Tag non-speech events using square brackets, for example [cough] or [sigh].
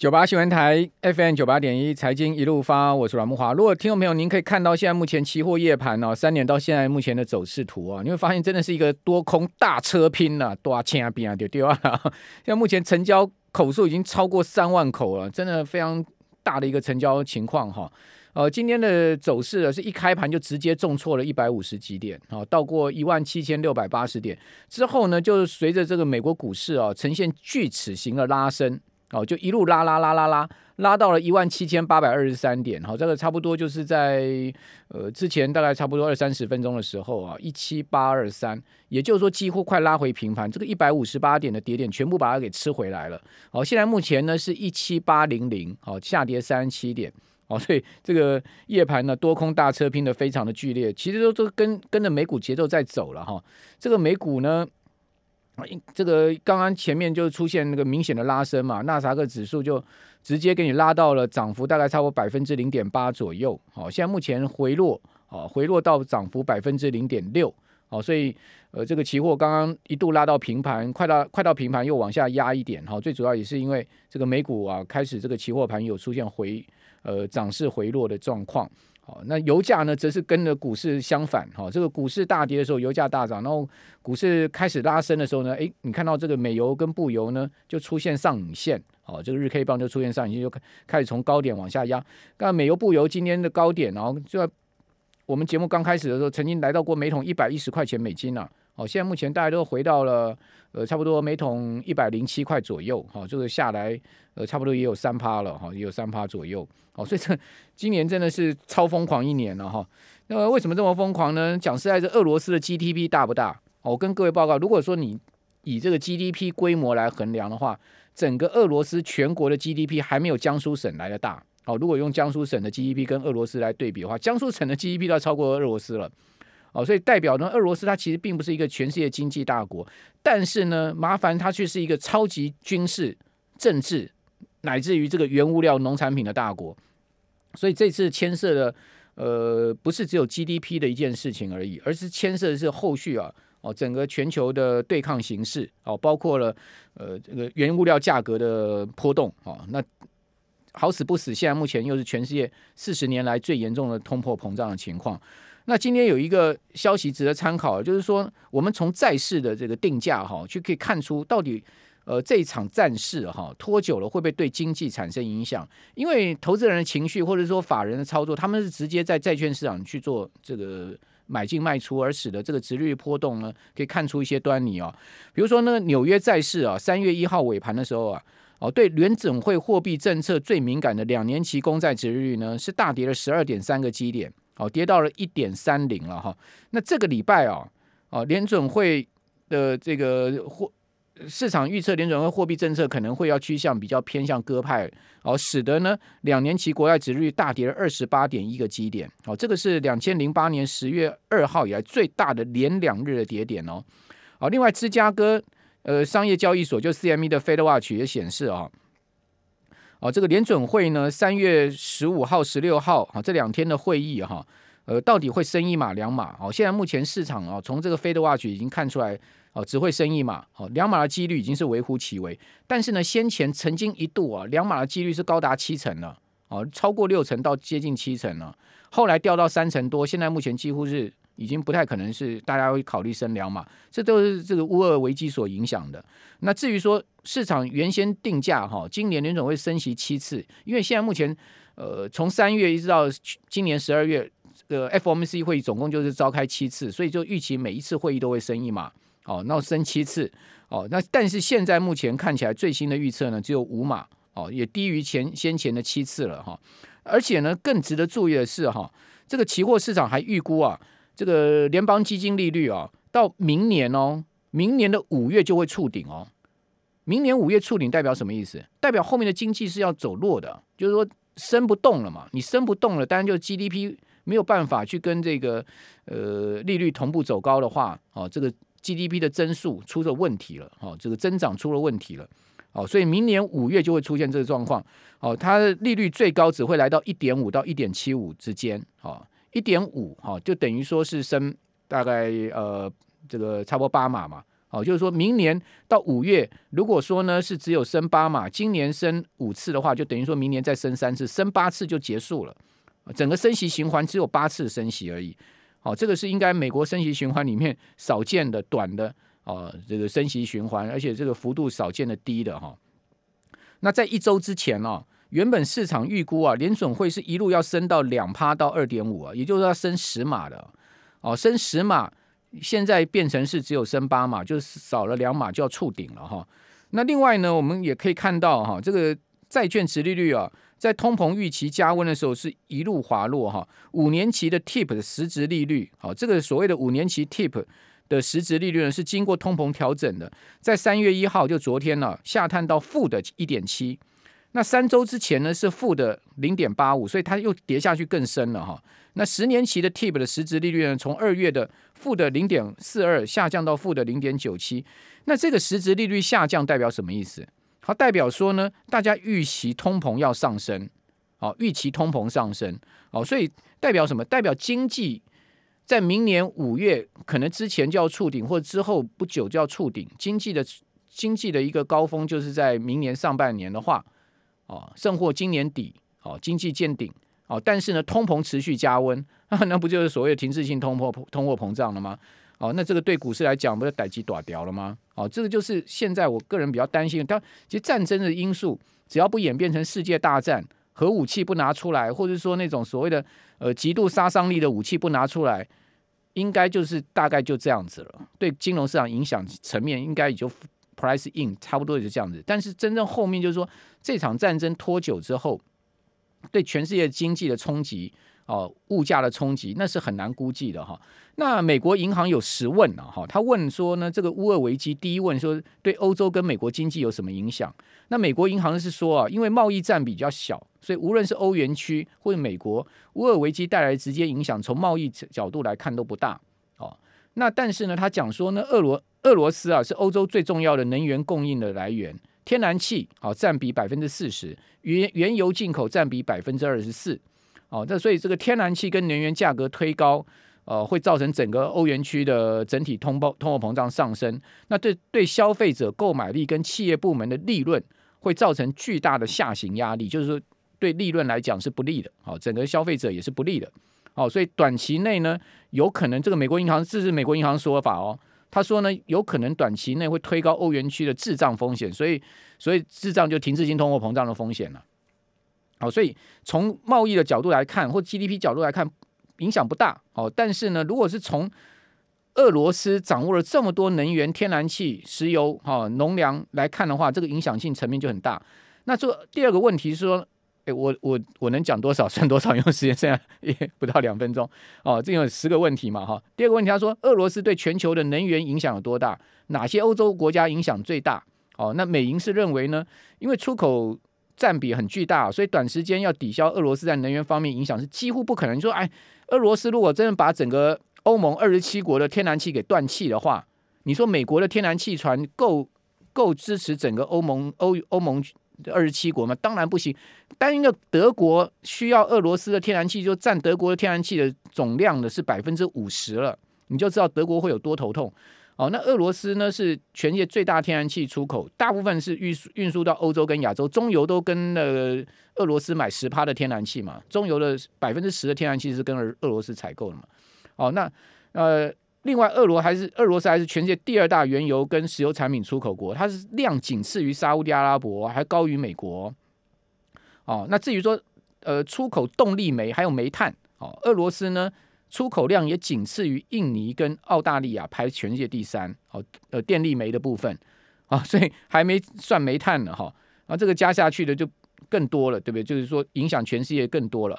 九八新闻台 FM 九八点一财经一路发，我是阮木华。如果听众朋友您可以看到现在目前期货夜盘哦，三点到现在目前的走势图啊，你会发现真的是一个多空大车拼呐，多千啊，边啊，丢丢啊！[laughs] 现在目前成交口数已经超过三万口了，真的非常大的一个成交情况哈。呃，今天的走势啊，是一开盘就直接重挫了一百五十几点，啊，到过一万七千六百八十点之后呢，就随着这个美国股市啊呈现锯齿形的拉升。哦，就一路拉拉拉拉拉，拉到了一万七千八百二十三点。好，这个差不多就是在呃之前大概差不多二三十分钟的时候啊，一七八二三，也就是说几乎快拉回平盘。这个一百五十八点的跌点全部把它给吃回来了。好，现在目前呢是一七八零零，好，下跌三十七点。哦，所以这个夜盘呢多空大车拼得非常的剧烈，其实都都跟跟着美股节奏在走了哈。这个美股呢。这个刚刚前面就出现那个明显的拉升嘛，纳斯达克指数就直接给你拉到了涨幅大概超过百分之零点八左右。好，现在目前回落，啊，回落到涨幅百分之零点六。好，所以呃，这个期货刚刚一度拉到平盘，快到快到平盘又往下压一点。好，最主要也是因为这个美股啊，开始这个期货盘有出现回呃涨势回落的状况。那油价呢，则是跟着股市相反。哈，这个股市大跌的时候，油价大涨；然后股市开始拉升的时候呢，哎，你看到这个美油跟布油呢，就出现上影线。哦，这个日 K 棒就出现上影线，就开始从高点往下压。那美油、布油今天的高点，然后就在我们节目刚开始的时候，曾经来到过每桶一百一十块钱美金啊。哦，现在目前大家都回到了呃，差不多每桶一百零七块左右。好，这个下来呃，差不多也有三趴了。哈，也有三趴左右。哦，所以这今年真的是超疯狂一年了哈。那么为什么这么疯狂呢？讲实在，这俄罗斯的 GDP 大不大？我跟各位报告，如果说你以这个 GDP 规模来衡量的话，整个俄罗斯全国的 GDP 还没有江苏省来的大。哦，如果用江苏省的 GDP 跟俄罗斯来对比的话，江苏省的 GDP 都要超过俄罗斯了。哦，所以代表呢，俄罗斯它其实并不是一个全世界经济大国，但是呢，麻烦它却是一个超级军事、政治，乃至于这个原物料、农产品的大国。所以这次牵涉的，呃，不是只有 GDP 的一件事情而已，而是牵涉的是后续啊，哦，整个全球的对抗形势，哦，包括了呃这个原物料价格的波动，哦，那好死不死，现在目前又是全世界四十年来最严重的通货膨胀的情况。那今天有一个消息值得参考，就是说我们从债市的这个定价哈，就可以看出到底呃这一场战事哈拖久了会不会对经济产生影响？因为投资人的情绪或者说法人的操作，他们是直接在债券市场去做这个买进卖出，而使得这个殖利率波动呢，可以看出一些端倪哦。比如说呢纽约债市啊，三月一号尾盘的时候啊，哦对联准会货币政策最敏感的两年期公债殖利率呢，是大跌了十二点三个基点。哦，跌到了一点三零了哈。那这个礼拜啊，哦，联准会的这个货市场预测，联准会货币政策可能会要趋向比较偏向鸽派，哦，使得呢两年期国债殖利率大跌了二十八点一个基点。哦，这个是两千零八年十月二号以来最大的连两日的跌点哦。哦，另外芝加哥呃商业交易所就 CME 的 Fed Watch 也显示啊。哦，哦这个联准会呢，三月十五号、十六号啊，这两天的会议哈，呃，到底会升一码两码？哦，现在目前市场啊，从这个 Fed Watch 已经看出来，哦，只会升一码，哦，两码的几率已经是微乎其微。但是呢，先前曾经一度啊，两码的几率是高达七成了，哦，超过六成到接近七成了，后来掉到三成多，现在目前几乎是。已经不太可能是大家会考虑升两码，这都是这个乌俄危机所影响的。那至于说市场原先定价哈，今年联准会升息七次，因为现在目前呃从三月一直到今年十二月，呃 FOMC 会议总共就是召开七次，所以就预期每一次会议都会升一码，哦，那升七次，哦，那但是现在目前看起来最新的预测呢只有五码，哦，也低于前先前的七次了哈。而且呢更值得注意的是哈，这个期货市场还预估啊。这个联邦基金利率啊，到明年哦，明年的五月就会触顶哦。明年五月触顶代表什么意思？代表后面的经济是要走弱的，就是说升不动了嘛。你升不动了，当然就 GDP 没有办法去跟这个呃利率同步走高的话，哦，这个 GDP 的增速出了问题了，哦，这个增长出了问题了，哦，所以明年五月就会出现这个状况，哦，它的利率最高只会来到一点五到一点七五之间，哦。一点五哈，就等于说是升大概呃这个差不多八码嘛，哦，就是说明年到五月，如果说呢是只有升八码，今年升五次的话，就等于说明年再升三次，升八次就结束了。整个升息循环只有八次升息而已。好，这个是应该美国升息循环里面少见的短的哦，这个升息循环，而且这个幅度少见的低的哈。那在一周之前呢，原本市场预估啊，联准会是一路要升到两趴到二点五啊，也就是要升十码的哦，升十码。现在变成是只有升八码，就是少了两码就要触顶了哈。那另外呢，我们也可以看到哈，这个债券殖利率啊，在通膨预期加温的时候是一路滑落哈。五年期的 TIP 的实质利率，好，这个所谓的五年期 TIP 的实质利率呢，是经过通膨调整的，在三月一号就昨天呢下探到负的一点七。那三周之前呢是负的零点八五，所以它又跌下去更深了哈。那十年期的 TIP 的实质利率呢，从二月的负的零点四二下降到负的零点九七。那这个实质利率下降代表什么意思？它代表说呢，大家预期通膨要上升，好，预期通膨上升，好，所以代表什么？代表经济在明年五月可能之前就要触顶，或者之后不久就要触顶。经济的经济的一个高峰就是在明年上半年的话。哦，甚或今年底，哦，经济见顶，哦，但是呢，通膨持续加温，[laughs] 那不就是所谓的停滞性通货通货膨胀了吗？哦，那这个对股市来讲，不是逮鸡打掉了吗？哦，这个就是现在我个人比较担心，它其实战争的因素，只要不演变成世界大战，核武器不拿出来，或者说那种所谓的呃极度杀伤力的武器不拿出来，应该就是大概就这样子了。对金融市场影响层面，应该也就。Price in 差不多也是这样子，但是真正后面就是说，这场战争拖久之后，对全世界经济的冲击哦，物价的冲击，那是很难估计的哈。那美国银行有十问了哈，他问说呢，这个乌俄危机第一问说对欧洲跟美国经济有什么影响？那美国银行是说啊，因为贸易占比较小，所以无论是欧元区或者美国，乌俄危机带来直接影响，从贸易角度来看都不大哦。那但是呢，他讲说呢，俄罗俄罗斯啊是欧洲最重要的能源供应的来源，天然气啊占比百分之四十，原原油进口占比百分之二十四，哦，那所以这个天然气跟能源价格推高，呃，会造成整个欧元区的整体通膨通货膨胀上升，那对对消费者购买力跟企业部门的利润会造成巨大的下行压力，就是说对利润来讲是不利的，好，整个消费者也是不利的。哦，所以短期内呢，有可能这个美国银行，这是美国银行说法哦。他说呢，有可能短期内会推高欧元区的滞胀风险，所以所以滞胀就停滞性通货膨胀的风险了。好，所以从贸易的角度来看，或 GDP 角度来看，影响不大。哦，但是呢，如果是从俄罗斯掌握了这么多能源、天然气、石油、哈农粮来看的话，这个影响性层面就很大。那这第二个问题是说。哎，我我我能讲多少 [laughs] 算多少，因为时间剩下也不到两分钟哦。这有十个问题嘛哈。第二个问题，他说俄罗斯对全球的能源影响有多大？哪些欧洲国家影响最大？哦，那美银是认为呢，因为出口占比很巨大，所以短时间要抵消俄罗斯在能源方面影响是几乎不可能。你说，哎，俄罗斯如果真的把整个欧盟二十七国的天然气给断气的话，你说美国的天然气船够够支持整个欧盟欧欧盟？二十七国嘛，当然不行。单一个德国需要俄罗斯的天然气，就占德国的天然气的总量的是百分之五十了，你就知道德国会有多头痛。哦，那俄罗斯呢是全世界最大天然气出口，大部分是运输运输到欧洲跟亚洲，中油都跟那个俄罗斯买十趴的天然气嘛，中油的百分之十的天然气是跟俄罗斯采购的嘛。哦，那呃。另外，俄罗还是俄罗斯还是全世界第二大原油跟石油产品出口国，它是量仅次于沙乌地阿拉伯，还高于美国。哦，那至于说呃出口动力煤还有煤炭，哦，俄罗斯呢出口量也仅次于印尼跟澳大利亚，排全世界第三。哦，呃电力煤的部分啊，哦，[laughs] 所以还没算煤炭呢哈，啊，哦，这个加下去的就更多了，对不对？就是说影响全世界更多了。